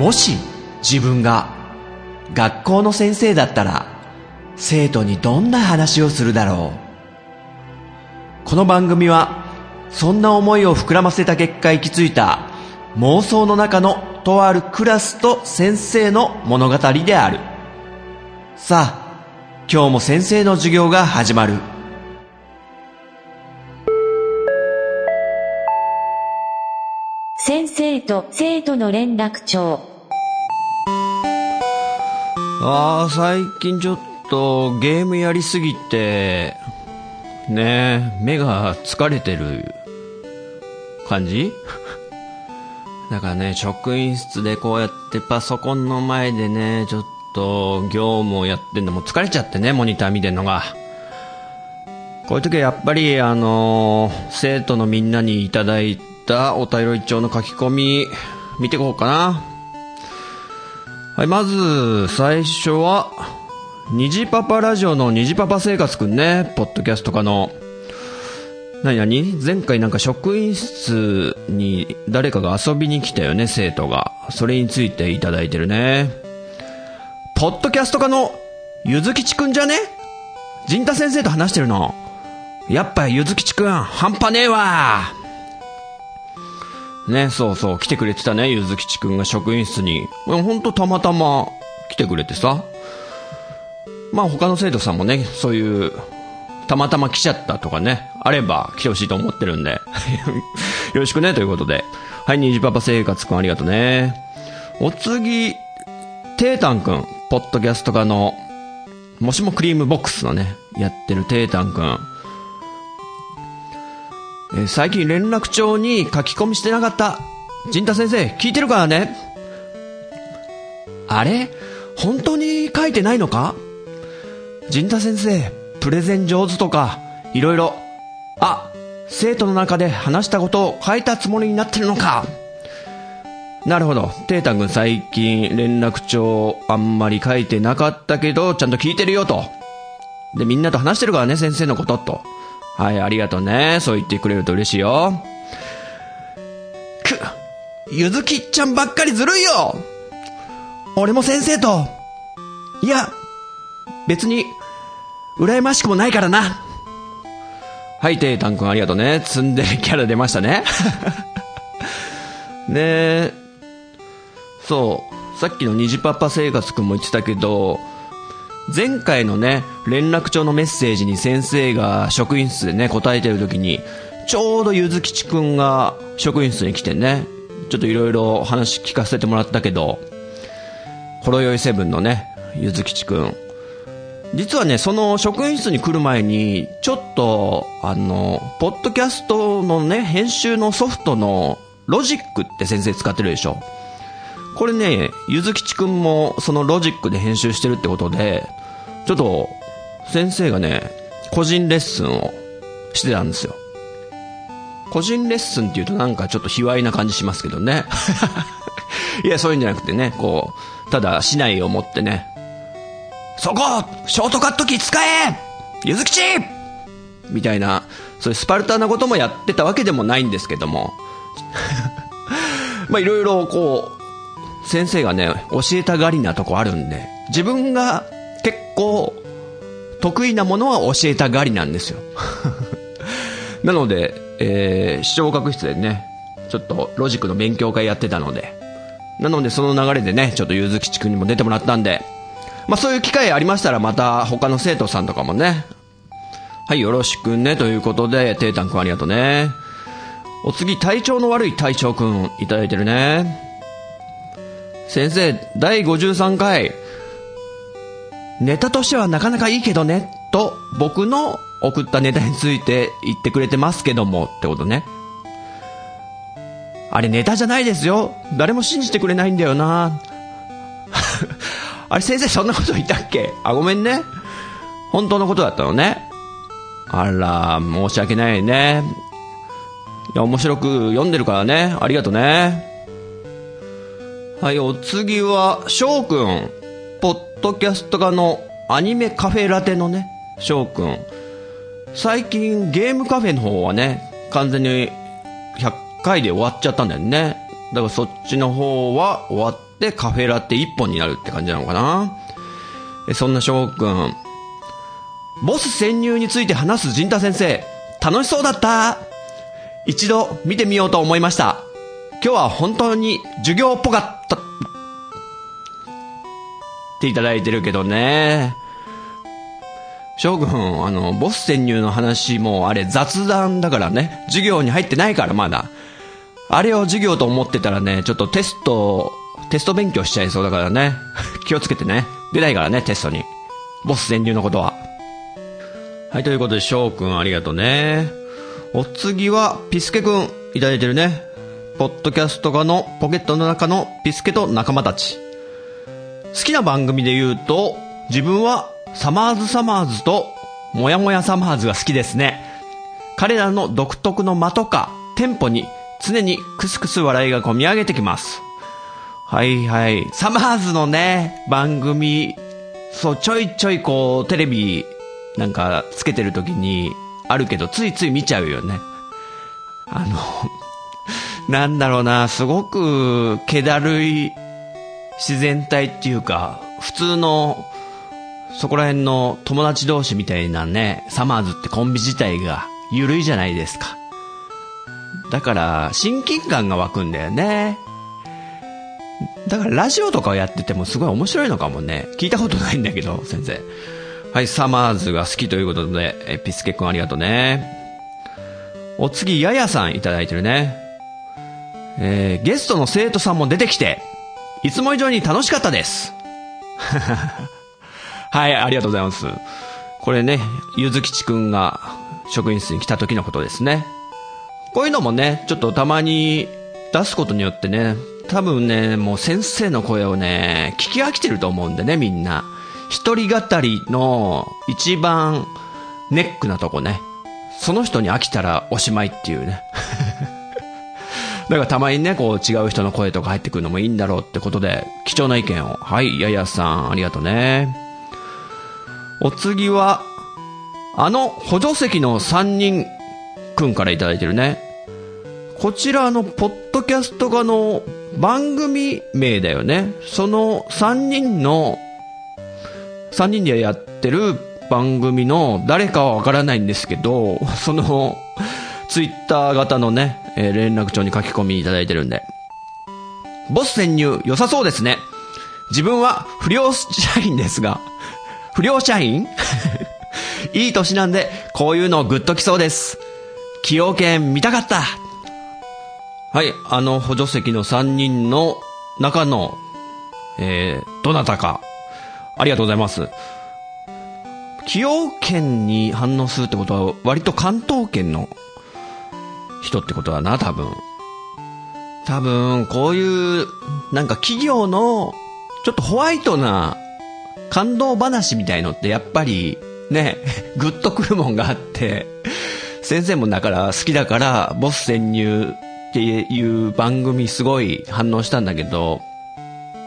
もし自分が学校の先生だったら生徒にどんな話をするだろう。この番組はそんな思いを膨らませた結果行き着いた妄想の中のとあるクラスと先生の物語である。さあ今日も先生の授業が始まる。先生と生徒の連絡帳。ああ最近ちょっとゲームやりすぎてね目が疲れてる感じ？だからね職員室でこうやってパソコンの前でねちょっと業務をやってんのも疲れちゃってねモニター見てんのが。こういう時はやっぱりあの生徒のみんなにいただいたお便り一丁の書き込み見てこうかな。はい、まず、最初は、虹パパラジオの虹パパ生活くんね、ポッドキャストかの。なになに前回なんか職員室に誰かが遊びに来たよね、生徒が。それについていただいてるね。ポッドキャスト家のゆずきちくんじゃね？陣太先生と話してるの。やっぱゆずきちくん、半端ねえわね、そうそう、来てくれてたね、ゆずきちくんが職員室に。ほんとたまたま来てくれてさ。まあ他の生徒さんもね、そういう、たまたま来ちゃったとかね、あれば来てほしいと思ってるんで。よろしくね、ということで。はい、にじパパ生活くんありがとうね。お次、テータンくん、ポッドキャスト家の、もしもクリームボックスのね、やってるテータンくん。えー、最近連絡帳に書き込みしてなかった。陣太先生、聞いてるからね。あれ？本当に書いてないのか？陣太先生、プレゼン上手とか、いろいろ。あ、生徒の中で話したことを書いたつもりになってるのか。なるほど。テータ君最近連絡帳あんまり書いてなかったけど、ちゃんと聞いてるよと。で、みんなと話してるからね、先生のことと。はい、ありがとうね。そう言ってくれると嬉しいよ。く、ゆずきっちゃんばっかりずるいよ俺も先生と。いや、別に、羨ましくもないからな。はい、てーたんくんありがとうね。ツンデレキャラ出ましたね。ねえ、そう、さっきの虹パパ生活くんも言ってたけど、前回のね、連絡帳のメッセージに先生が職員室でね、答えてる時に、ちょうどゆずきちくんが職員室に来てね、ちょっといろいろ話聞かせてもらったけど、ほろよいセブンのね、ゆずきちくん。実はね、その職員室に来る前に、ちょっと、あの、ポッドキャストのね、編集のソフトのロジックって先生使ってるでしょ。これね、ゆずきちくんもそのロジックで編集してるってことで、ちょっと、先生がね、個人レッスンをしてたんですよ。個人レッスンって言うとなんかちょっと卑猥な感じしますけどね。いや、そういうんじゃなくてね、こう、ただ、市内を持ってね、そこショートカット機使えゆずきちみたいな、そういうスパルタなこともやってたわけでもないんですけども。まあいろいろこう、先生がね、教えたがりなとこあるんで、自分が結構得意なものは教えたがりなんですよ。なので、えー、視聴覚室でね、ちょっとロジックの勉強会やってたので、なのでその流れでね、ちょっとゆずきちくんにも出てもらったんで、まあそういう機会ありましたらまた他の生徒さんとかもね、はい、よろしくね、ということで、テータンくんありがとうね。お次、体調の悪い隊長くんいただいてるね。先生、第53回、ネタとしてはなかなかいいけどね、と僕の送ったネタについて言ってくれてますけどもってことね。あれネタじゃないですよ。誰も信じてくれないんだよな。あれ先生そんなこと言ったっけ？あ、ごめんね。本当のことだったのね。あら、申し訳ないね。いや、面白く読んでるからね。ありがとね。はい、お次は、翔くん。ポッドキャスト家のアニメカフェラテのね、翔くん。最近ゲームカフェの方はね、完全に100回で終わっちゃったんだよね。だからそっちの方は終わってカフェラテ1本になるって感じなのかな。えそんな翔くん、ボス潜入について話す陣太先生、楽しそうだった？一度見てみようと思いました。今日は本当に授業っぽかった。っていただいてるけどね。将軍、あの、ボス潜入の話もあれ雑談だからね。授業に入ってないからまだ。あれを授業と思ってたらね、ちょっとテスト、テスト勉強しちゃいそうだからね。気をつけてね。出ないからね、テストに。ボス潜入のことは。はい、ということで、翔くんありがとうね。お次は、ピスケくんいただいてるね。ポッドキャスト画のポケットの中のピスケと仲間たち。好きな番組で言うと、自分はサマーズサマーズともやもやサマーズが好きですね。彼らの独特の間とかテンポに常にクスクス笑いが込み上げてきます。はいはい。サマーズのね、番組、そう、ちょいちょいこう、テレビなんかつけてる時にあるけど、ついつい見ちゃうよね。あの、なんだろうな、すごく、気だるい自然体っていうか、普通の、そこら辺の友達同士みたいなね、サマーズってコンビ自体が緩いじゃないですか。だから、親近感が湧くんだよね。だからラジオとかをやっててもすごい面白いのかもね。聞いたことないんだけど、先生。はい、サマーズが好きということで、えピスケ君ありがとうね。お次、ややさんいただいてるね。えー、ゲストの生徒さんも出てきて、いつも以上に楽しかったです。はい、ありがとうございます。これね、ゆずきちくんが職員室に来た時のことですね。こういうのもね、ちょっとたまに出すことによってね、多分ね、もう先生の声をね、聞き飽きてると思うんでね、みんな。一人語りの一番ネックなとこね。その人に飽きたらおしまいっていうね。だからたまにね、こう違う人の声とか入ってくるのもいいんだろうってことで、貴重な意見を。はい、ややさん、ありがとうね。お次は、あの補助席の3人くんからいただいてるね。こちらのポッドキャストがの番組名だよね。その3人の、3人でやってる番組の誰かはわからないんですけど、その、ツイッター型のね、えー、連絡帳に書き込みいただいてるんで。ボス潜入良さそうですね。自分は不良社員ですが、不良社員？いい年なんで、こういうのグッときそうです。崎陽軒見たかった。はい、あの補助席の3人の中の、えー、どなたか、ありがとうございます。崎陽軒に反応するってことは、割と関東圏の人ってことだな、多分。多分、こういう、なんか企業の、ちょっとホワイトな感動話みたいのってやっぱり、ね、グッとくるもんがあって、先生もだから好きだから、ボス潜入っていう番組すごい反応したんだけど、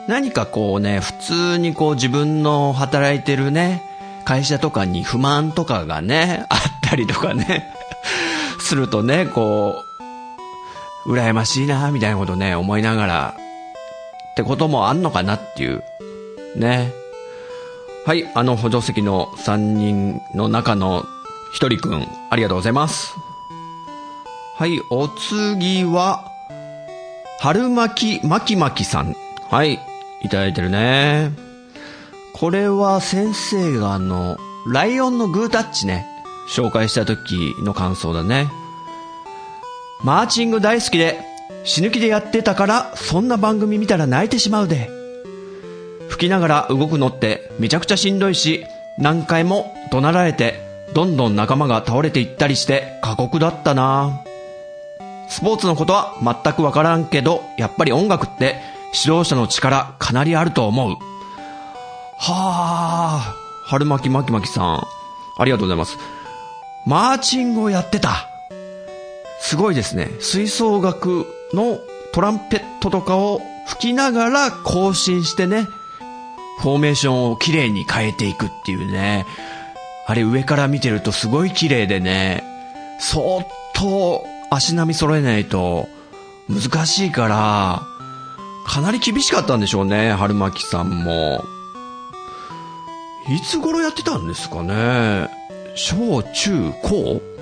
何かこうね、普通にこう自分の働いてるね、会社とかに不満とかがね、あったりとかね、するとね、こう、羨ましいな、みたいなことね、思いながら、ってこともあんのかなっていう、ね。はい、あの補助席の3人の中の1人くん、ありがとうございます。はい、お次は、春巻きまきまきさん。はい、いただいてるね。これは先生があの、ライオンのグータッチね、紹介した時の感想だね。マーチング大好きで、死ぬ気でやってたから、そんな番組見たら泣いてしまうで。吹きながら動くのってめちゃくちゃしんどいし、何回も怒鳴られて、どんどん仲間が倒れていったりして過酷だったなスポーツのことは全くわからんけど、やっぱり音楽って指導者の力かなりあると思う。はあ、春巻き巻き巻きさん、ありがとうございます。マーチングをやってた。すごいですね。吹奏楽のトランペットとかを吹きながら更新してね、フォーメーションを綺麗に変えていくっていうね。あれ上から見てるとすごい綺麗でね、相当足並み揃えないと難しいから、かなり厳しかったんでしょうね、春巻さんも。いつ頃やってたんですかね。小中高？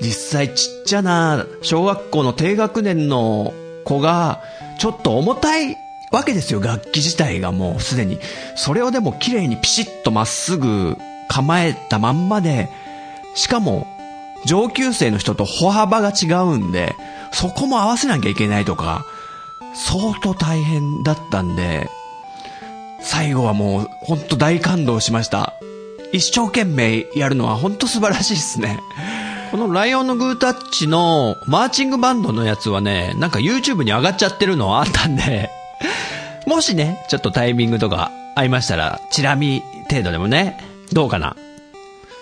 実際ちっちゃな小学校の低学年の子がちょっと重たいわけですよ、楽器自体がもうすでに。それをでも綺麗にピシッとまっすぐ構えたまんまで、しかも上級生の人と歩幅が違うんで、そこも合わせなきゃいけないとか、相当大変だったんで、最後はもうほんと大感動しました。一生懸命やるのはほんと素晴らしいですね。このライオンのグータッチのマーチングバンドのやつはね、なんか YouTube に上がっちゃってるのはあったんで、もしね、ちょっとタイミングとか合いましたら、チラ見程度でもね、どうかな。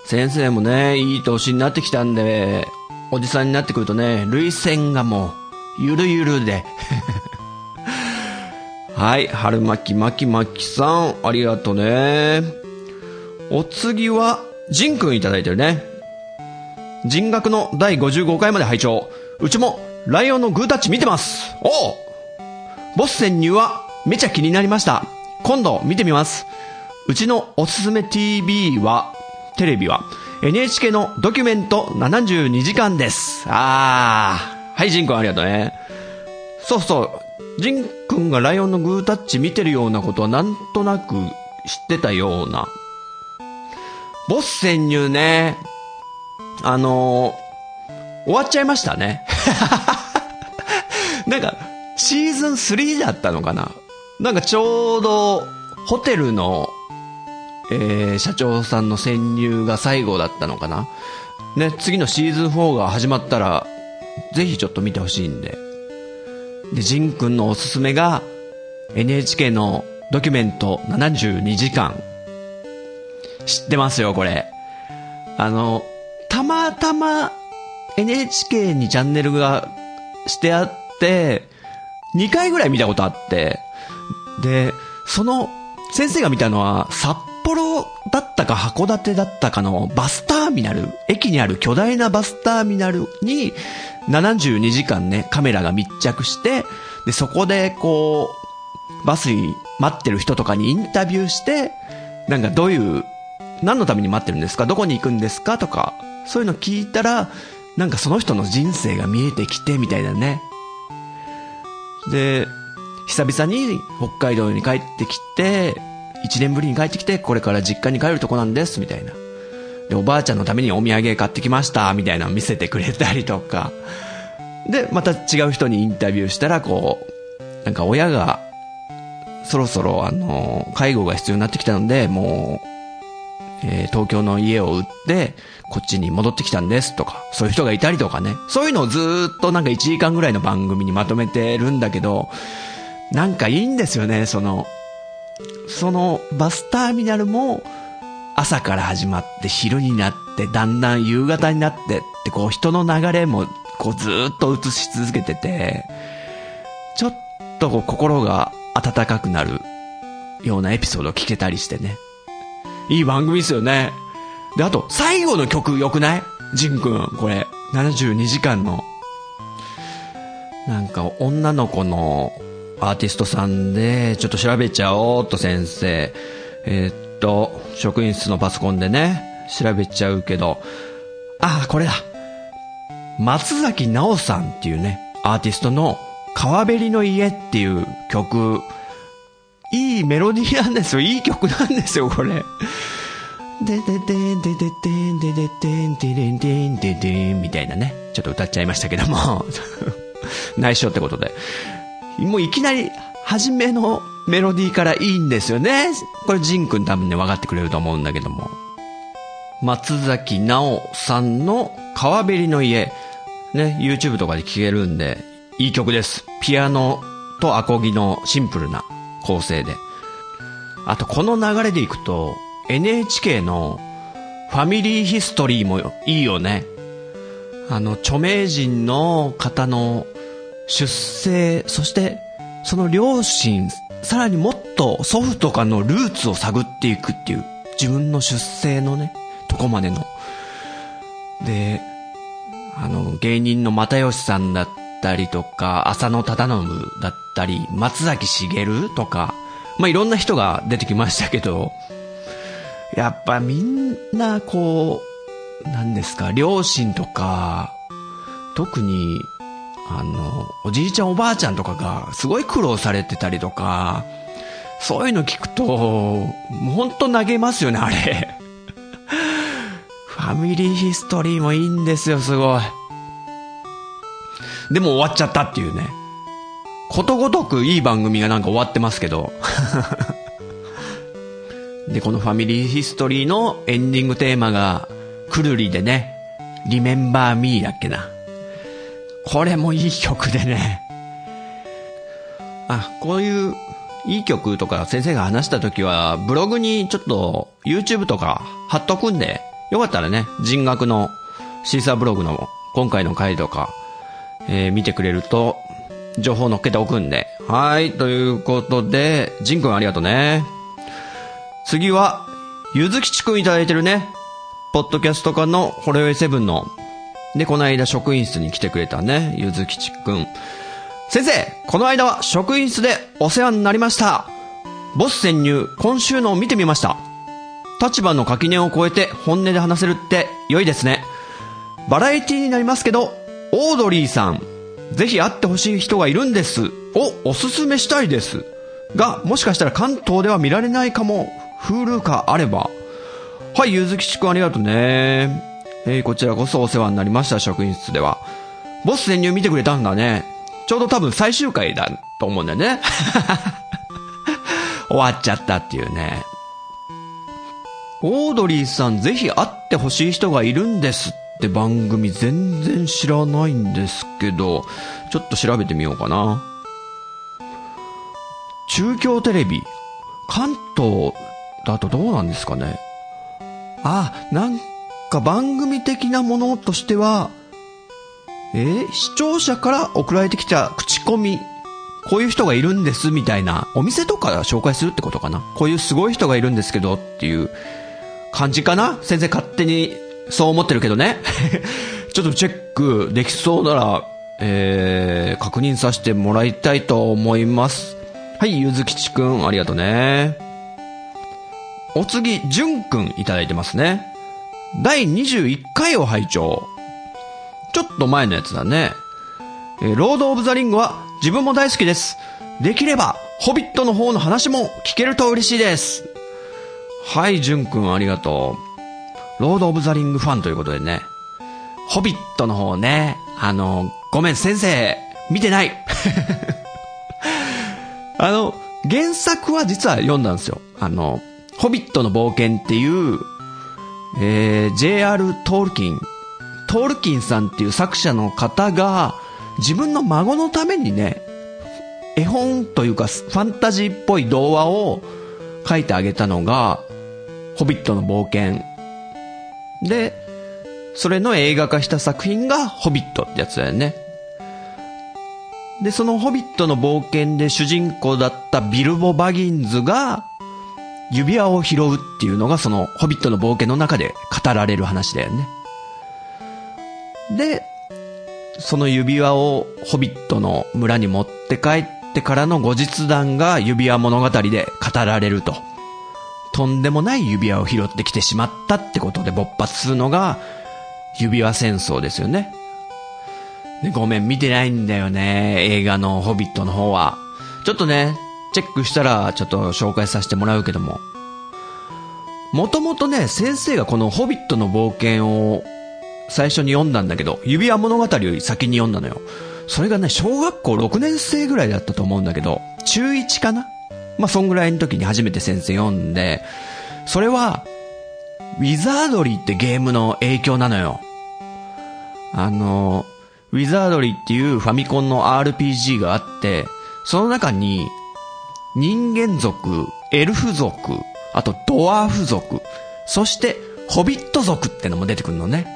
先生もね、いい年になってきたんで、おじさんになってくるとね、涙腺がもう、ゆるゆるで。はい、春巻き巻き巻きさん、ありがとうね。お次は、ジンくんいただいてるね。人学の第55回まで拝聴うちも、ライオンのグータッチ見てますおうボス潜入は、めちゃ気になりました。今度見てみます。うちのおすすめ TV は、テレビは、NHK のドキュメント72時間です。あー。はい、ジンくんありがとうね。そうそう。ジンくんがライオンのグータッチ見てるようなことはなんとなく知ってたような。ボス潜入ね。あのー終わっちゃいましたね。なんか、シーズン3だったのかな？なんかちょうど、ホテルの、えー、社長さんの潜入が最後だったのかな？ね、次のシーズン4が始まったら、ぜひちょっと見てほしいんで。で、ジンくんのおすすめが、NHK のドキュメント72時間。知ってますよ、これ。あの、たまたま NHK にチャンネルがしてあって、2回ぐらい見たことあって、で、その、先生が見たのは、札幌だったか函館だったかのバスターミナル、駅にある巨大なバスターミナルに、72時間ね、カメラが密着して、で、そこでこう、バスに待ってる人とかにインタビューして、なんかどういう、何のために待ってるんですか？どこに行くんですか？とか、そういうの聞いたら、なんかその人の人生が見えてきて、みたいなね。で、久々に北海道に帰ってきて、一年ぶりに帰ってきて、これから実家に帰るとこなんです、みたいな。で、おばあちゃんのためにお土産買ってきました、みたいなの見せてくれたりとか。で、また違う人にインタビューしたら、こう、なんか親が、そろそろあの、介護が必要になってきたので、もう、えー東京の家を売って、こっちに戻ってきたんですとか、そういう人がいたりとかね。そういうのをずっとなんか1時間ぐらいの番組にまとめてるんだけど、なんかいいんですよね、その、そのバスターミナルも朝から始まって昼になってだんだん夕方になってってこう人の流れもこうずっと映し続けてて、ちょっとこう心が温かくなるようなエピソードを聞けたりしてね。いい番組ですよね。で、あと、最後の曲良くない？ジンくん、これ。72時間の。なんか、女の子のアーティストさんで、ちょっと調べちゃおうと先生。えーっと、職員室のパソコンでね、調べちゃうけど、あ、これだ。松崎直さんっていうね、アーティストの川べりの家っていう曲、いいメロディーなんですよ。いい曲なんですよ、これ。でででででででででんででんでんででんみたいなね。ちょっと歌っちゃいましたけども。内緒ってことで。もういきなり、初めのメロディーからいいんですよね。これ、ジンくん多分ね、分かってくれると思うんだけども。松崎直さんの川べりの家。ね、YouTube とかで聴けるんで、いい曲です。ピアノとアコギのシンプルな構成で。あと、この流れでいくと、NHK のファミリーヒストリーもいいよね。あの、著名人の方の出生、そして、その両親、さらにもっと祖父とかのルーツを探っていくっていう、自分の出生のね、とこまでの。で、あの、芸人の又吉さんだったりとか、浅野忠信だったり、松崎しげるとか、まあ、いろんな人が出てきましたけど、やっぱみんなこう、何ですか、両親とか、特に、あの、おじいちゃんおばあちゃんとかがすごい苦労されてたりとか、そういうの聞くと、もうほんと投げますよね、あれ。ファミリーヒストリーもいいんですよ、すごい。でも終わっちゃったっていうね。ことごとくいい番組がなんか終わってますけど。で、このファミリーヒストリーのエンディングテーマが、くるりでね、Remember Me だっけな。これもいい曲でね。あ、こういういい曲とか先生が話した時は、ブログにちょっと YouTube とか貼っとくんで、よかったらね、人学のシーサーブログの今回の回とか、えー、見てくれると、情報載っけておくんで。はい、ということで、ジンくんありがとうね。次は、ゆずきちくんいただいてるね。ポッドキャスト化のホレウェイセブンの、で、この間職員室に来てくれたね、ゆずきちくん。先生、この間は職員室でお世話になりました。ボス潜入、今週のを見てみました。立場の垣根を越えて本音で話せるって良いですね。バラエティになりますけど、オードリーさん、ぜひ会ってほしい人がいるんです。をおすすめしたいです。が、もしかしたら関東では見られないかも。Hulu かあれば。はい、ゆずきちくんありがとうね。えー、こちらこそお世話になりました、職員室では。ボス潜入見てくれたんだね。ちょうど多分最終回だと思うんだよね。終わっちゃったっていうね。オードリーさんぜひ会ってほしい人がいるんですって番組全然知らないんですけど、ちょっと調べてみようかな。中京テレビ。関東だとどうなんですかね？あ、なんか番組的なものとしては、えー、視聴者から送られてきた口コミ。こういう人がいるんですみたいな、お店とか紹介するってことかな？こういうすごい人がいるんですけどっていう感じかな？先生勝手にそう思ってるけどね。ちょっとチェックできそうなら、えー、確認させてもらいたいと思います。はい、ゆずきちくん、ありがとうね。お次、じゅんくんいただいてますね。第21回を拝聴。ちょっと前のやつだね。えー、ロード・オブ・ザ・リングは自分も大好きです。できれば、ホビットの方の話も聞けると嬉しいです。はい、じゅんくんありがとう。ロード・オブ・ザ・リングファンということでね。ホビットの方ね、あの、ごめん、先生、見てない。あの、原作は実は読んだんですよ。あの、ホビットの冒険っていう、えー、J.R. トールキントールキンさんっていう作者の方が、自分の孫のためにね、絵本というかファンタジーっぽい童話を書いてあげたのが、ホビットの冒険。で、それの映画化した作品がホビットってやつだよね。で、そのホビットの冒険で主人公だったビルボ・バギンズが指輪を拾うっていうのがそのホビットの冒険の中で語られる話だよね。で、その指輪をホビットの村に持って帰ってからの後日談が指輪物語で語られると。とんでもない指輪を拾ってきてしまったってことで勃発するのが指輪戦争ですよね。でごめん、見てないんだよね。映画のホビットの方は。ちょっとね、チェックしたらちょっと紹介させてもらうけども。もともとね、先生がこのホビットの冒険を最初に読んだんだけど、指輪物語より先に読んだのよ。それがね、小学校6年生ぐらいだったと思うんだけど、中1かな？まあ、そんぐらいの時に初めて先生読んで、それは、ウィザードリーってゲームの影響なのよ。あの、ウィザードリーっていうファミコンの RPG があって、その中に、人間族、エルフ族、あとドワーフ族、そしてホビット族ってのも出てくるのね。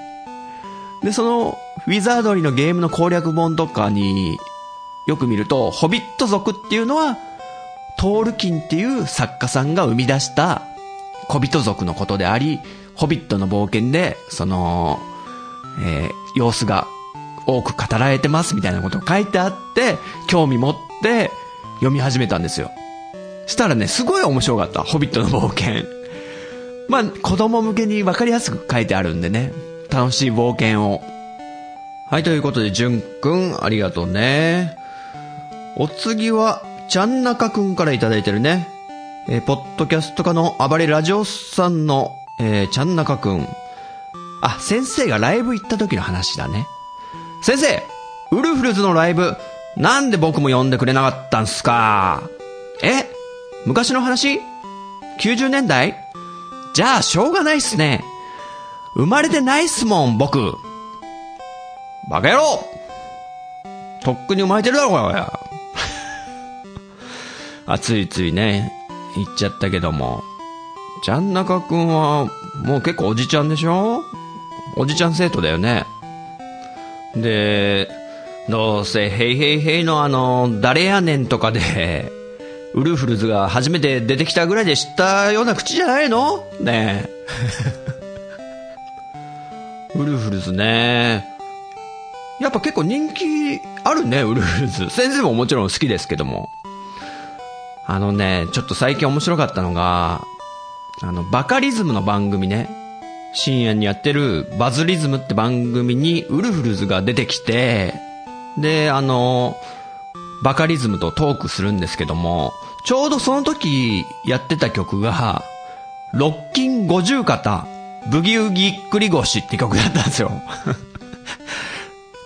で、その、ウィザードリーのゲームの攻略本とかによく見ると、ホビット族っていうのは、トールキンっていう作家さんが生み出した小人族のことであり、ホビットの冒険で、その、えー、様子が多く語られてますみたいなことを書いてあって、興味持って読み始めたんですよ。したらね、すごい面白かった。ホビットの冒険。まあ、子供向けに分かりやすく書いてあるんでね。楽しい冒険を。はい、ということで、じゅんくん、ありがとうね。お次は、ちゃんなかくんからいただいてるね。えーポッドキャスト家の暴れラジオさんの、えーちゃんなかくん。あ、先生がライブ行った時の話だね。先生ウルフルズのライブ、なんで僕も呼んでくれなかったんすか？え？昔の話 ?90 年代？じゃあ、しょうがないっすね。生まれてないっすもん、僕。バカ野郎とっくに生まれてるだろ、これ。あ、ついついね、言っちゃったけども。ちゃんなかくんは、もう結構おじちゃんでしょ？おじちゃん生徒だよね。で、どうせ、ヘイヘイヘイのあの、誰やねんとかで、ウルフルズが初めて出てきたぐらいで知ったような口じゃないの？ねえ。ウルフルズね。やっぱ結構人気あるね、ウルフルズ。先生ももちろん好きですけども。あのね、ちょっと最近面白かったのが、あの、バカリズムの番組ね。深夜にやってるバズリズムって番組にウルフルズが出てきて、で、あの、バカリズムとトークするんですけども、ちょうどその時やってた曲が、ロッキン50肩、ブギウギっくり腰って曲だったんですよ。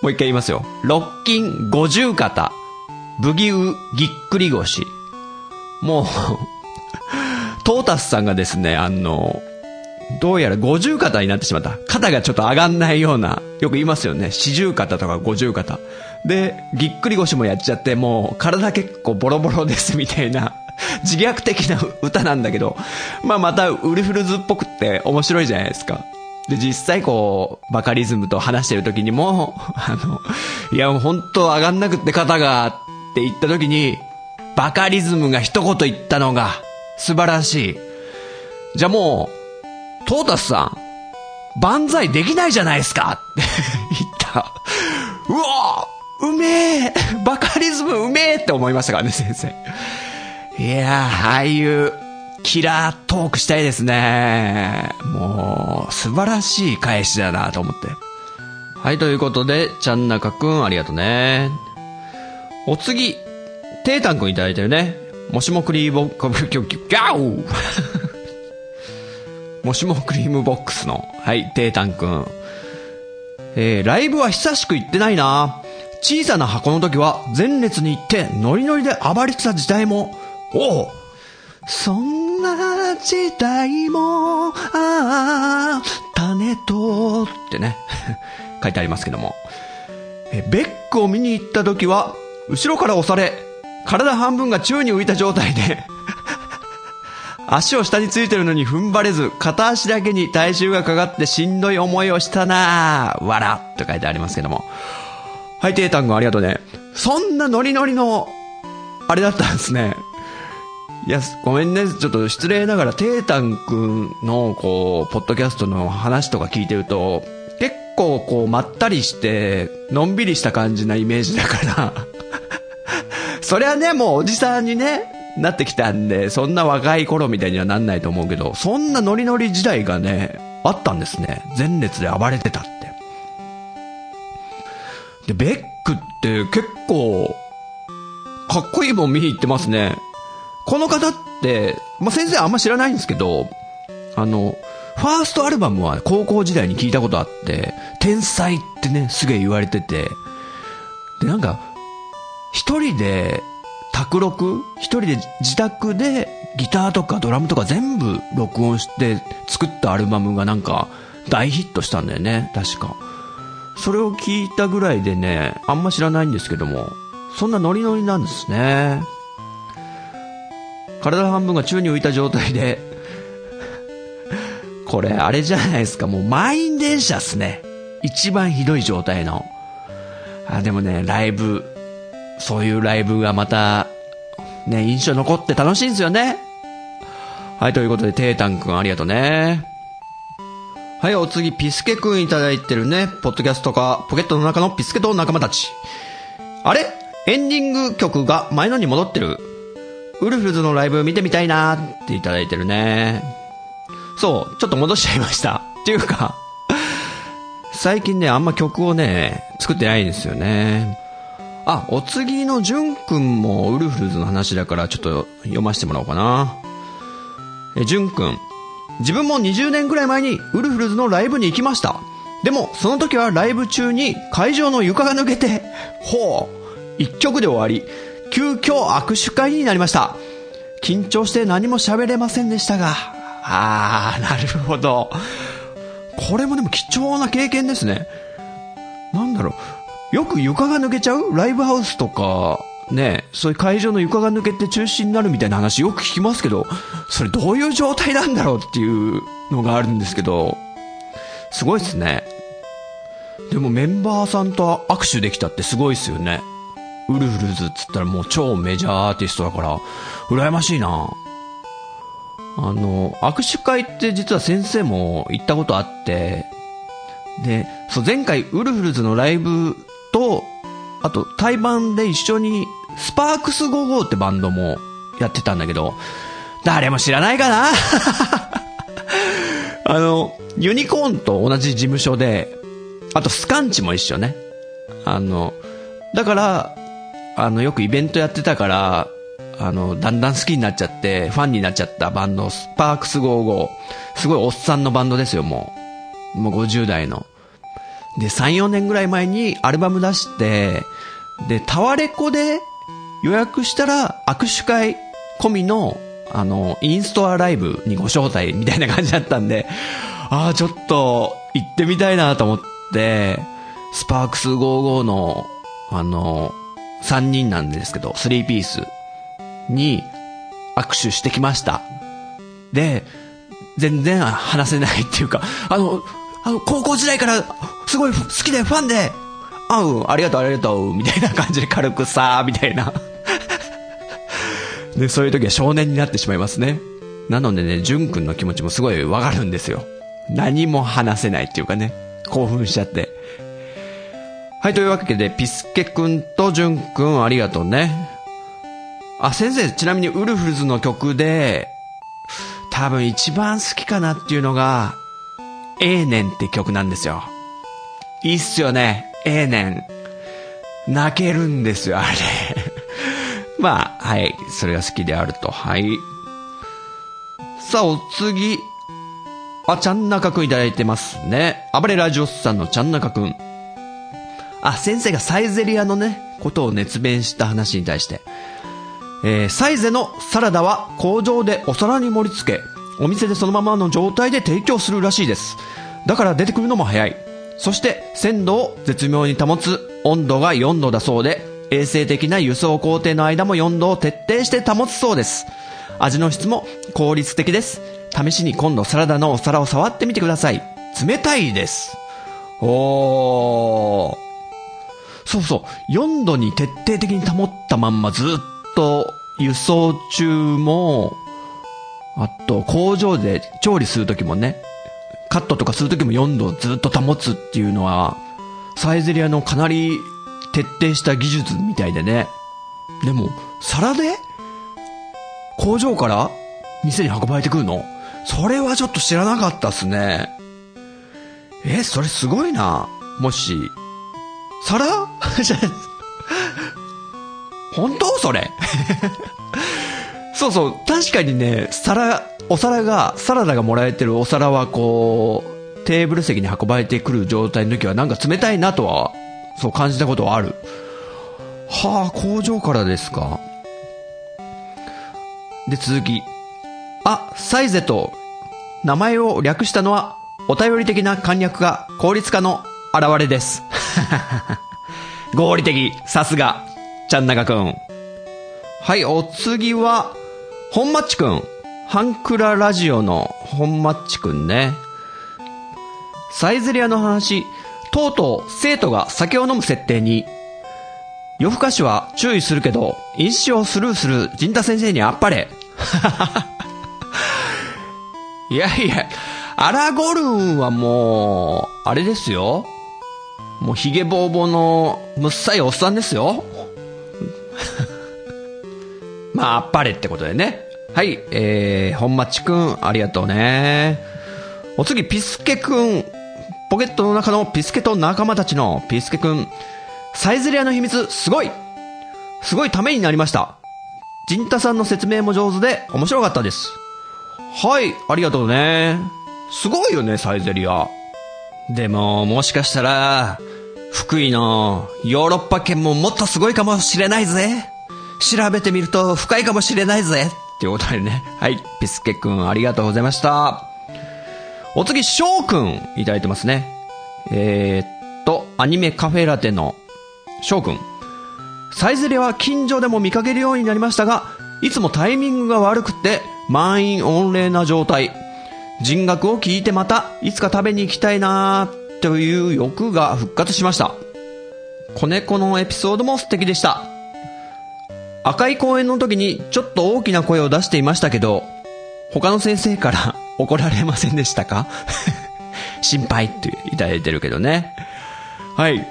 もう一回言いますよ。ロッキン50肩、ブギウギっくり腰。もう、トータスさんがですね、あの、どうやら50肩になってしまった。肩がちょっと上がんないような、よく言いますよね。四十肩とか50肩。で、ぎっくり腰もやっちゃって、もう体結構ボロボロですみたいな、自虐的な歌なんだけど、まあまたウルフルズっぽくって面白いじゃないですか。で、実際こう、バカリズムと話してる時にも、あの、いやもう本当上がんなくって肩が、って言った時に、バカリズムが一言言ったのが、素晴らしい。じゃあもう、トータスさん、万歳できないじゃないですかって 言った。うわうめえバカリズムうめえって思いましたからね、先生。いやー、ああいう、キラートークしたいですね。もう、素晴らしい返しだなと思って。はい、ということで、ちゃんなかくん、ありがとうね。お次、テータンくんいただいてるね。もしもクリーボ、ギャオもしもクリームボックスの、はい、テータンくん。えー、ライブは久しく行ってないな。小さな箱の時は前列に行ってノリノリで暴れてた時代も、おうそんな時代も、ああ、種と、ってね、書いてありますけども。えベックを見に行った時は、後ろから押され、体半分が宙に浮いた状態で、足を下についてるのに踏ん張れず、片足だけに体重がかかってしんどい思いをしたなぁ。わらって書いてありますけども。はい、テータン君ありがとうね。そんなノリノリの、あれだったんですね。いや、ごめんね。ちょっと失礼ながら、テータン君の、こう、ポッドキャストの話とか聞いてると、結構こう、まったりして、のんびりした感じなイメージだから、そりゃね、もうおじさんにね、なってきたんで、そんな若い頃みたいにはなんないと思うけど、そんなノリノリ時代がね、あったんですね。前列で暴れてたって。で、ベックって結構、かっこいいもん見に行ってますね。この方って、まあ、先生あんま知らないんですけど、あの、ファーストアルバムは高校時代に聞いたことあって、天才ってね、すげえ言われてて、で、なんか、一人で、卓録？一人で自宅でギターとかドラムとか全部録音して作ったアルバムがなんか大ヒットしたんだよね、確か。それを聞いたぐらいでね、あんま知らないんですけども、そんなノリノリなんですね。体半分が宙に浮いた状態で、これあれじゃないですか、もう満員電車っすね。一番ひどい状態の。あ、でもね、ライブ、そういうライブがまた、ね、印象残って楽しいんですよね。はい、ということで、テータンくんありがとうね。はい、お次、ピスケくんいただいてるね、ポッドキャストか、ポケットの中のピスケと仲間たち。あれ？エンディング曲が前のに戻ってる。ウルフルズのライブ見てみたいなっていただいてるね。そう、ちょっと戻しちゃいました。っていうか、最近ね、あんま曲をね、作ってないんですよね。あ、お次のジュンくんもウルフルズの話だからちょっと読ませてもらおうかな。え、ジュンくん。自分も20年くらい前にウルフルズのライブに行きました。でも、その時はライブ中に会場の床が抜けて、ほう、一曲で終わり、急遽握手会になりました。緊張して何も喋れませんでしたが、あー、なるほど。これもでも貴重な経験ですね。なんだろう。よく床が抜けちゃう？ライブハウスとか、ね、そういう会場の床が抜けて中止になるみたいな話よく聞きますけど、それどういう状態なんだろうっていうのがあるんですけど、すごいですね。でもメンバーさんと握手できたってすごいですよね。ウルフルズっつったらもう超メジャーアーティストだから、羨ましいなあの、握手会って実は先生も行ったことあって、で、そう、前回ウルフルズのライブと、あと対バンで一緒にスパークス55ってバンドもやってたんだけど、誰も知らないかな あの、ユニコーンと同じ事務所で、あとスカンチも一緒ね。あの、だから、あの、よくイベントやってたから、あの、だんだん好きになっちゃって、ファンになっちゃったバンド、スパークス55。すごいおっさんのバンドですよ、もう。もう50代の。で、3、4年ぐらい前にアルバム出して、で、タワレコで予約したら握手会込みの、あの、インストアライブにご招待みたいな感じだったんで、ああ、ちょっと行ってみたいなと思って、スパークス55の、あの、3人なんですけど、3ピースに握手してきました。で、全然話せないっていうか、あの、あの、高校時代からすごい好きでファンで、あうん、ありがとうありがとう、みたいな感じで軽くさー、みたいな。で、そういう時は少年になってしまいますね。なのでね、ジュン君の気持ちもすごいわかるんですよ。何も話せないっていうかね、興奮しちゃって。はい、というわけで、ピスケくんとジュン君ありがとうね。あ、先生、ちなみにウルフルズの曲で、多分一番好きかなっていうのが、ええねんって曲なんですよ。いいっすよね。ええねん。泣けるんですよ、あれ。まあ、はい。それが好きであると。はい。さあ、お次。あ、ちゃんなかくんいただいてますね。暴れラジオスさんのちゃんなかくん。あ、先生がサイゼリアのね、ことを熱弁した話に対して。えーサイゼのサラダは工場でお皿に盛り付け、お店でそのままの状態で提供するらしいです。だから出てくるのも早い。そして鮮度を絶妙に保つ温度が4度だそうで、衛生的な輸送工程の間も4度を徹底して保つそうです。味の質も効率的です。試しに今度サラダのお皿を触ってみてください。冷たいです。おー。そうそう。4度に徹底的に保ったまんまずっと輸送中も、あと工場で調理するときもね、カットとかするときも4度ずっと保つっていうのは、サイゼリアのかなり徹底した技術みたいでね。でも、皿で？工場から？店に運ばれてくるの？それはちょっと知らなかったっすね。え、それすごいな。もし、皿 本当？それ。そうそう、確かにね、皿、お皿が、サラダがもらえてるお皿はこう、テーブル席に運ばれてくる状態の時はなんか冷たいなとは、そう感じたことはある。はあ、工場からですか？で、続き。あ、サイゼと、名前を略したのは、お便り的な簡略化、効率化の現れです。合理的、さすが、ちゃんなかくん。はい、お次は、本マッチくん。ハンクララジオの本マッチくんね。サイゼリアの話、とうとう生徒が酒を飲む設定に、夜更かしは注意するけど、飲酒をスルーする陣田先生にあっぱれ。いやいや、アラゴルンはもう、あれですよ。もうヒゲボーボーのむっさいおっさんですよ。まあ、あっぱれってことでね。はい、えー、本町くん、ありがとうね。お次、ピスケくん。ポケットの中のピスケと仲間たちのピスケくん。サイゼリアの秘密、すごいすごいためになりました。ジンタさんの説明も上手で面白かったです。はい、ありがとうね。すごいよね、サイゼリア。でも、もしかしたら、福井のヨーロッパ圏ももっとすごいかもしれないぜ。調べてみると深いかもしれないぜ。っていうことでね。はい、ピスケくんありがとうございました。お次、翔くんいただいてますね。えー、っと、アニメカフェラテの翔くん。サイゼリアは近所でも見かけるようになりましたが、いつもタイミングが悪くて満員御礼な状態。人学を聞いてまた、いつか食べに行きたいなーという欲が復活しました。子猫のエピソードも素敵でした。赤い公園の時にちょっと大きな声を出していましたけど、他の先生から 怒られませんでしたか？心配っていただいてるけどね。はい。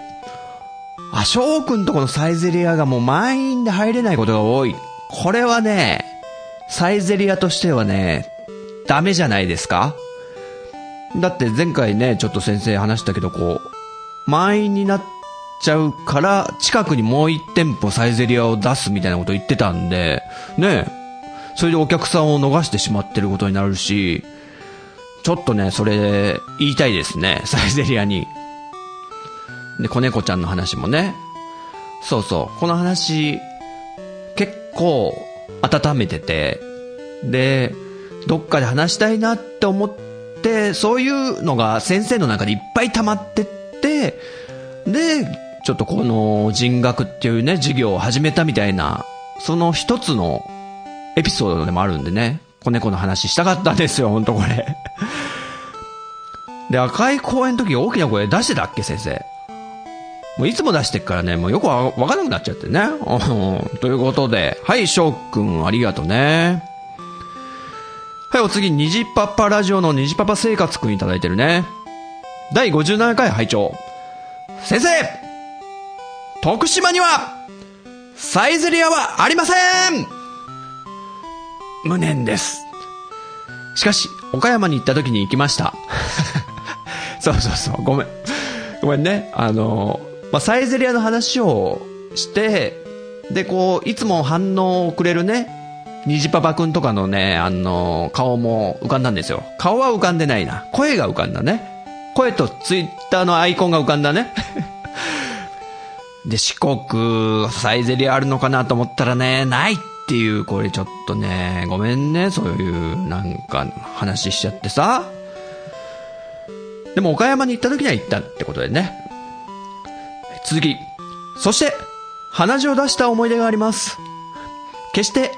あ、翔くんとこのサイゼリアがもう満員で入れないことが多い。これはね、サイゼリアとしてはね、ダメじゃないですか？だって前回ね、ちょっと先生話したけど、こう、満員になっちゃうから、近くにもう一店舗サイゼリアを出すみたいなこと言ってたんで、ねそれでお客さんを逃してしまってることになるし、ちょっとね、それ、言いたいですね、サイゼリアに。で、子猫ちゃんの話もね。そうそう、この話、結構、温めてて、で、どっかで話したいなって思って、そういうのが先生の中でいっぱい溜まってって、で、ちょっとこの人学っていうね、授業を始めたみたいな、その一つのエピソードでもあるんでね、子猫の話したかったんですよ、ほんとこれ。で、赤い公園の時大きな声出してたっけ、先生。もういつも出してっからね、もうよくわわかんなくなっちゃってね。ということで、はい、翔くんありがとうね。はい、お次、虹パパラジオの虹パパ生活くんいただいてるね。第57回拝聴先生徳島には、サイゼリアはありません無念です。しかし、岡山に行った時に行きました。そうそうそう、ごめん。ごめんね。あの、まあ、サイゼリアの話をして、で、こう、いつも反応をくれるね、虹パパくんとかのね、あの、顔も浮かんだんですよ。顔は浮かんでないな。声が浮かんだね。声とツイッターのアイコンが浮かんだね。で、四国、サイゼリアあるのかなと思ったらね、ないっていう、これちょっとね、ごめんね、そういう、なんか、話しちゃってさ。でも岡山に行った時には行ったってことでね。続き。そして、鼻血を出した思い出があります。決して、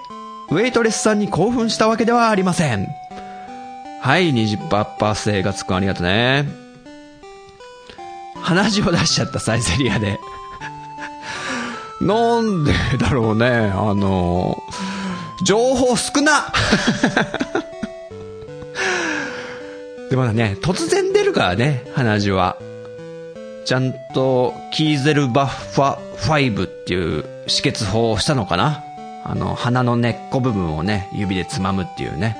ウェイトレスさんに興奮したわけではありません。はい、20%生活くんありがとうね。鼻血を出しちゃったサイゼリアで。なんでだろうね、あの、情報少なでもね、突然出るからね、鼻血は。ちゃんと、キーゼルバッファ5っていう止血法をしたのかなあの、鼻の根っこ部分をね、指でつまむっていうね。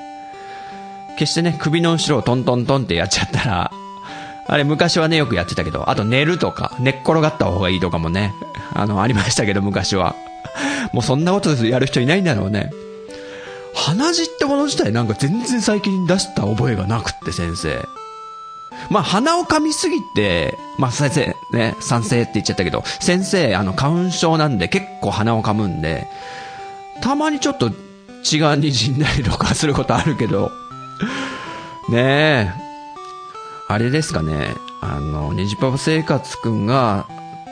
決してね、首の後ろをトントントンってやっちゃったら、あれ昔はね、よくやってたけど、あと寝るとか、寝っ転がった方がいいとかもね、あの、ありましたけど、昔は。もうそんなことやる人いないんだろうね。鼻血ってもの自体なんか全然最近出した覚えがなくって、先生。まあ、鼻を噛みすぎて、まあ、先生、ね、賛成って言っちゃったけど、先生、あの、花粉症なんで結構鼻を噛むんで、たまにちょっと血が滲んだりとかすることあるけど、ねえ、あれですかね、あの、ネジパパ生活くんが、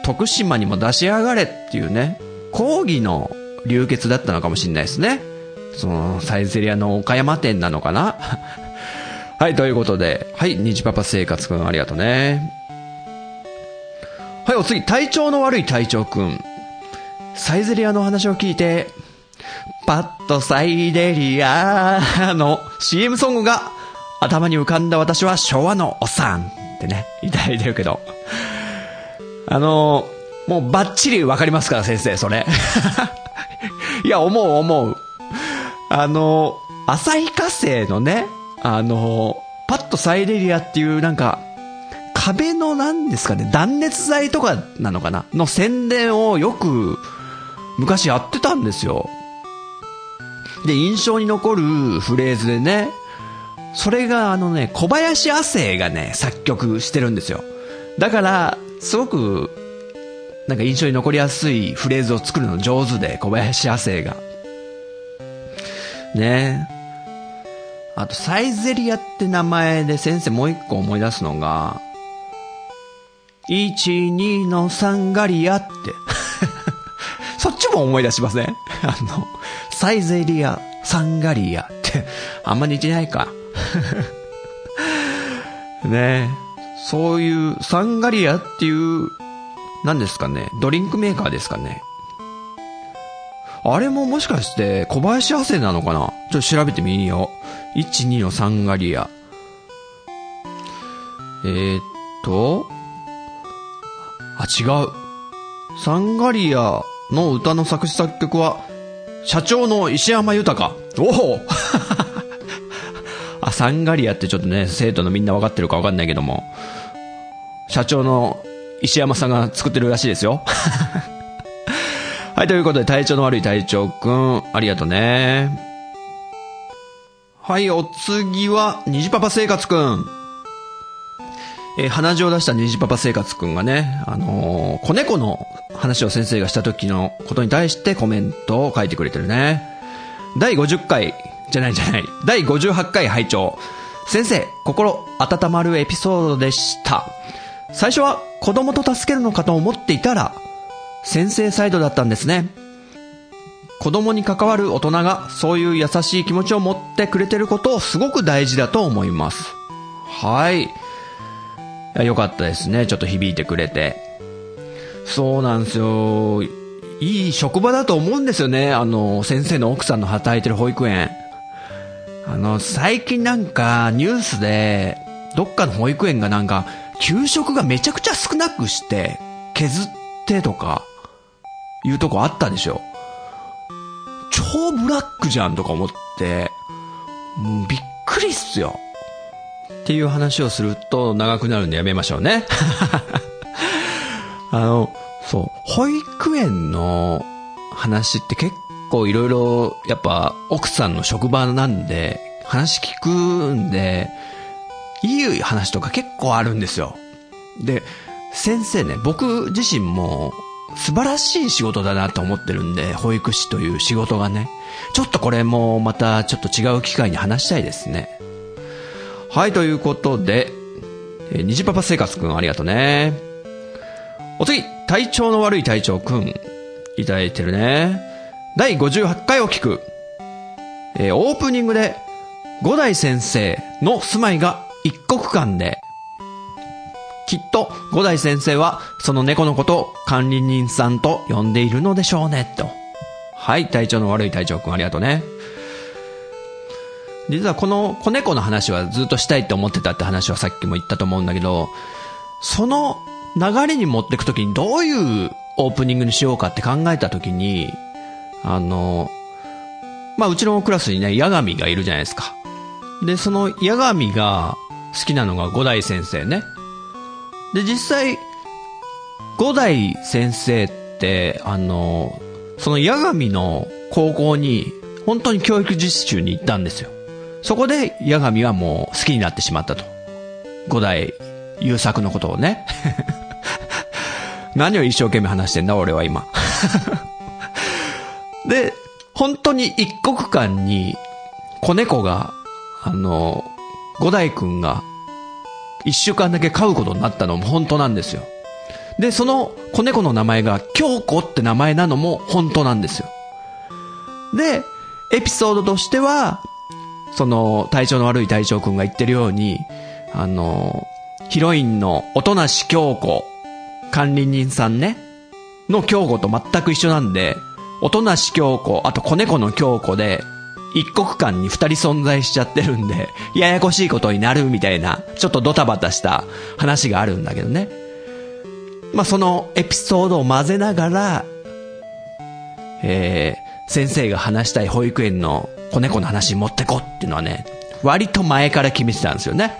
徳島にも出しやがれっていうね、抗議の流血だったのかもしれないですね。その、サイゼリアの岡山店なのかな はい、ということで、はい、ニジパパ生活くんありがとうね。はい、お次、体調の悪い体調くん。サイゼリアの話を聞いて、パッとサイゼリアの CM ソングが頭に浮かんだ私は昭和のおっさんってね、いただいてるけど。あのー、もうバッチリわかりますから先生、それ。いや、思う思う。あのー、旭化成のね、あのー、パッとサイレリアっていうなんか、壁の何ですかね、断熱材とかなのかなの宣伝をよく昔やってたんですよ。で、印象に残るフレーズでね、それがあのね、小林亜生がね、作曲してるんですよ。だから、すごく、なんか印象に残りやすいフレーズを作るの上手で、小林亜生が。ねあと、サイゼリアって名前で先生もう一個思い出すのが、1、2の3ガリアって。そっちも思い出しません？あの、サイゼリア、サンガリアって、あんま似てないか。ねえそういう、サンガリアっていう、何ですかね、ドリンクメーカーですかね。あれももしかして小林亜生なのかな？ちょっと調べてみよう。1、2のサンガリア。えー、っと、あ、違う。サンガリアの歌の作詞作曲は、社長の石山豊。おお、サンガリアってちょっとね、生徒のみんな分かってるか分かんないけども、社長の石山さんが作ってるらしいですよ。はい、ということで、体調の悪い隊長くん、ありがとうね。はい、お次は、虹パパ生活くん。えー、鼻血を出した虹パパ生活くんがね、あのー、子猫の話を先生がした時のことに対してコメントを書いてくれてるね。第50回、じゃないじゃない、第58回拝聴先生、心温まるエピソードでした。最初は子供と助けるのかと思っていたら、先生サイドだったんですね。子供に関わる大人がそういう優しい気持ちを持ってくれてることをすごく大事だと思います。はい。よかったですね。ちょっと響いてくれて。そうなんですよ。いい職場だと思うんですよね。あの、先生の奥さんの働いてる保育園。あの、最近なんかニュースで、どっかの保育園がなんか、給食がめちゃくちゃ少なくして、削ってとか、いうとこあったでしょ。超ブラックじゃんとか思って、もうびっくりっすよ。っていう話をすると長くなるんでやめましょうね。あの、そう、保育園の話って結構いろいろ、やっぱ奥さんの職場なんで、話聞くんで、いい話とか結構あるんですよ。で、先生ね、僕自身も素晴らしい仕事だなと思ってるんで、保育士という仕事がね。ちょっとこれもまたちょっと違う機会に話したいですね。はい、ということで、えー、虹パパ生活くんありがとうね。お次、体調の悪い体調くん、いただいてるね。第58回を聞く。えー、オープニングで、五代先生の住まいが一国間で、きっと五代先生はその猫のことを管理人さんと呼んでいるのでしょうね、と。はい、体調の悪い体調くんありがとうね。実はこの子猫の話はずっとしたいって思ってたって話はさっきも言ったと思うんだけど、その流れに持っていくときにどういうオープニングにしようかって考えたときに、あの、まあ、うちのクラスにね、ヤガミがいるじゃないですか。で、そのヤガミが好きなのが五代先生ね。で、実際、五代先生って、あの、そのヤガミの高校に本当に教育実習に行ったんですよ。そこで、八神はもう好きになってしまったと。五代優作のことをね。何を一生懸命話してんだ、俺は今。で、本当に一国間に、子猫が、あの、五代くんが、一週間だけ飼うことになったのも本当なんですよ。で、その子猫の名前が京子って名前なのも本当なんですよ。で、エピソードとしては、その、体調の悪い隊長くんが言ってるように、あの、ヒロインの音無京子、管理人さんね、の京子と全く一緒なんで、音無京子、あと子猫の京子で、一国間に二人存在しちゃってるんで、ややこしいことになるみたいな、ちょっとドタバタした話があるんだけどね。まあ、そのエピソードを混ぜながら、えー、先生が話したい保育園の子猫の話に持ってこっていうのはね、割と前から決めてたんですよね。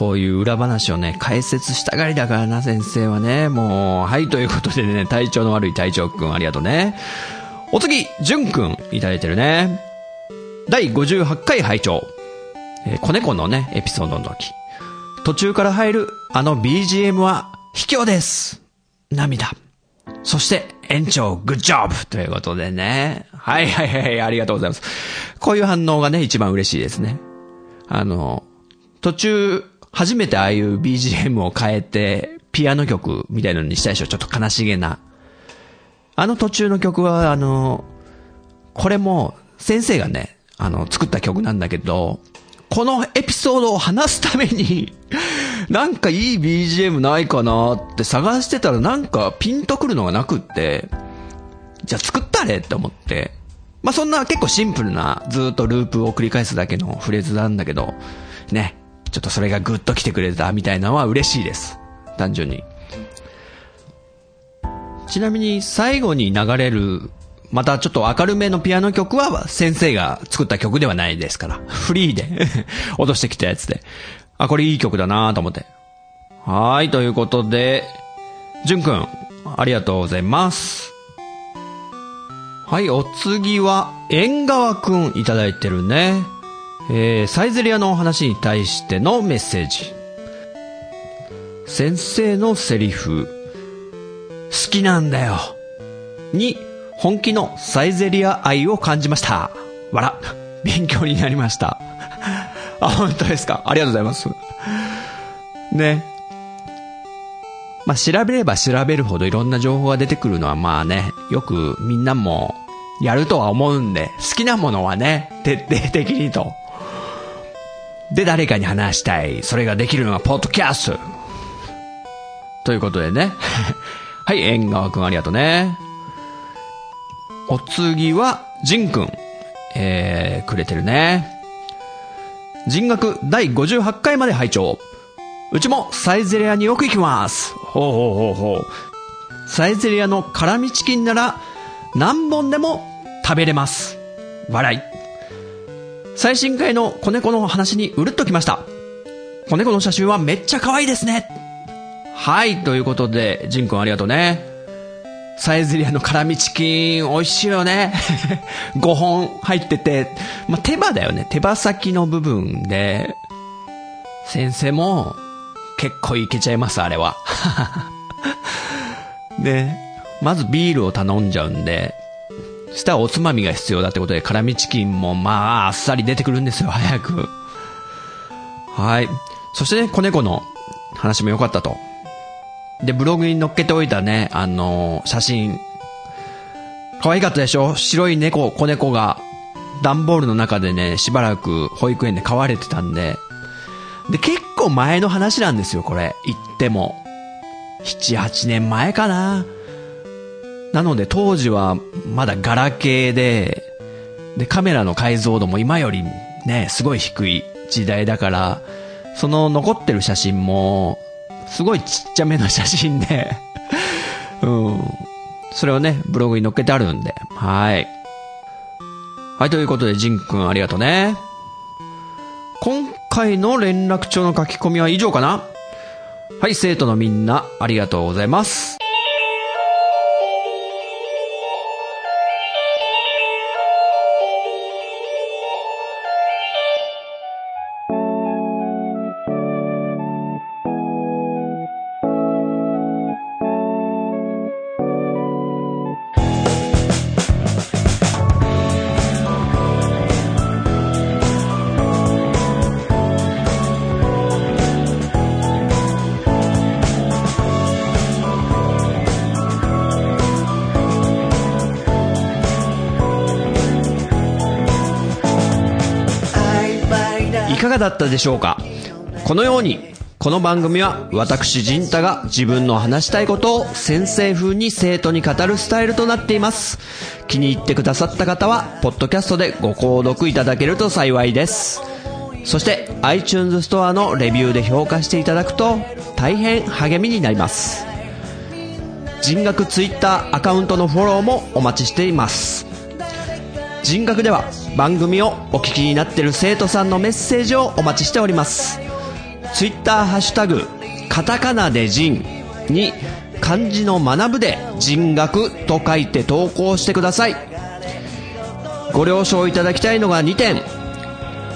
こういう裏話をね、解説したがりだからな、先生はね。もう、はい、ということでね、体調の悪い隊長くんありがとうね。お次、じゅんくんいただいてるね。第58回拝聴えー、子猫のね、エピソードの時。途中から入るあの BGM は卑怯です。涙。そして、延長、グッジョブということでね。はいはいはい、ありがとうございます。こういう反応がね、一番嬉しいですね。あの、途中、初めてああいう BGM を変えて、ピアノ曲みたいなのにしたでしょちょっと悲しげな。あの途中の曲は、あの、これも、先生がね、あの、作った曲なんだけど、このエピソードを話すために なんかいい BGM ないかなって探してたらなんかピンとくるのがなくって、じゃあ作ったれって思って。まあ、そんな結構シンプルなずっとループを繰り返すだけのフレーズなんだけど、ね。ちょっとそれがグッと来てくれたみたいなのは嬉しいです。単純に。ちなみに最後に流れる、またちょっと明るめのピアノ曲は先生が作った曲ではないですから。フリーで 落としてきたやつで。あ、これいい曲だなと思って。はい、ということで、じゅんくん、ありがとうございます。はい、お次は、縁側くんいただいてるね。えー、サイゼリアの話に対してのメッセージ。先生のセリフ、好きなんだよ。に、本気のサイゼリア愛を感じました。わら、勉強になりました。あ、本当ですか？ありがとうございます。ね。まあ、調べれば調べるほどいろんな情報が出てくるのはまあね、よくみんなもやるとは思うんで、好きなものはね、徹底的にとで、誰かに話したい。それができるのがポッドキャスト。ということでね。はい、縁側くんありがとうね。お次は、ジンくん。えー、くれてるね。人学第58回まで拝聴うちもサイゼリアによく行きます。ほうほうほうほう。サイゼリアの辛味チキンなら何本でも食べれます。笑い。最新回の子猫の話にうるっときました。子猫の写真はめっちゃ可愛いですね。はい、ということで、ジンくんありがとうね。サイゼリアの辛味チキン、美味しいよね。5本入ってて、まあ、手羽だよね。手羽先の部分で、先生も結構いけちゃいます、あれは。で、まずビールを頼んじゃうんで、したおつまみが必要だってことで、辛味チキンもまあ、あっさり出てくるんですよ、早く。はい。そしてね、子猫の話も良かったと。で、ブログに載っけておいたね、あのー、写真。可愛かったでしょ？白い猫、子猫が、段ボールの中でね、しばらく保育園で飼われてたんで。で、結構前の話なんですよ、これ。言っても。7、8年前かな。なので当時はまだガラケーで、で、カメラの解像度も今よりね、すごい低い時代だから、その残ってる写真も、すごいちっちゃめの写真で うん。それをね、ブログに載っけてあるんで、はい。はい、ということで、ジンくんありがとうね。今回の連絡帳の書き込みは以上かなはい、生徒のみんな、ありがとうございます。だったでしょうか？このようにこの番組は私陣太が自分の話したいことを先生風に生徒に語るスタイルとなっています。気に入ってくださった方は、ポッドキャストでご購読いただけると幸いです。そして、iTunes ストアのレビューで評価していただくと、大変励みになります。人学 Twitter アカウントのフォローもお待ちしています。人学では番組をお聞きになってる生徒さんのメッセージをお待ちしております。ツイッターハッシュタグ、カタカナで人に漢字の学ぶで人学と書いて投稿してください。ご了承いただきたいのが2点。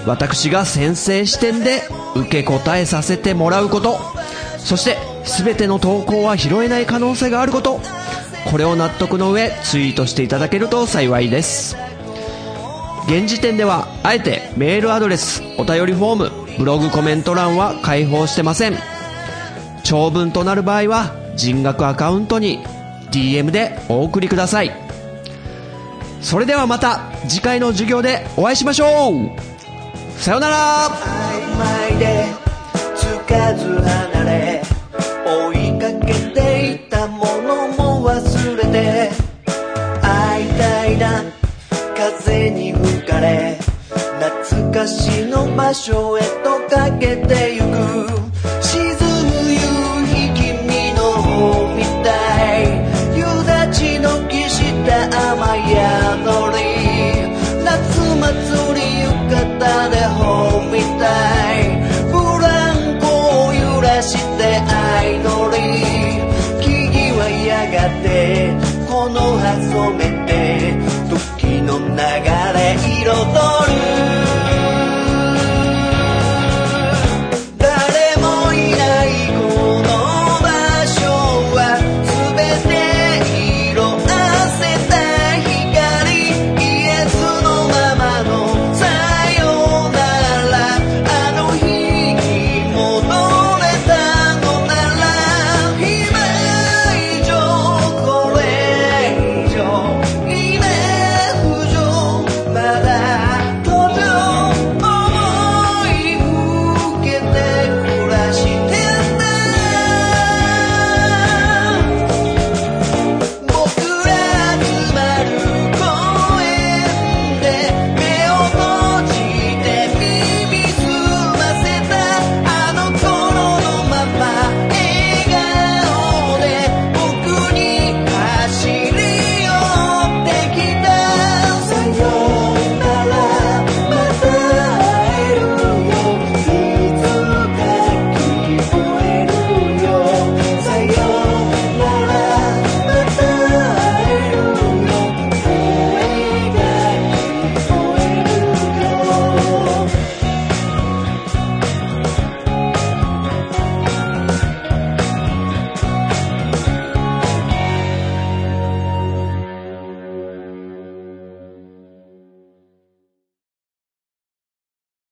私が先生視点で受け答えさせてもらうこと。そして、すべての投稿は拾えない可能性があること。これを納得の上、ツイートしていただけると幸いです。現時点では、あえてメールアドレス、お便りフォーム、ブログコメント欄は開放してません。長文となる場合は、人学アカウントに DM でお送りください。それではまた次回の授業でお会いしましょうさようなら私の場所へとかけてゆく。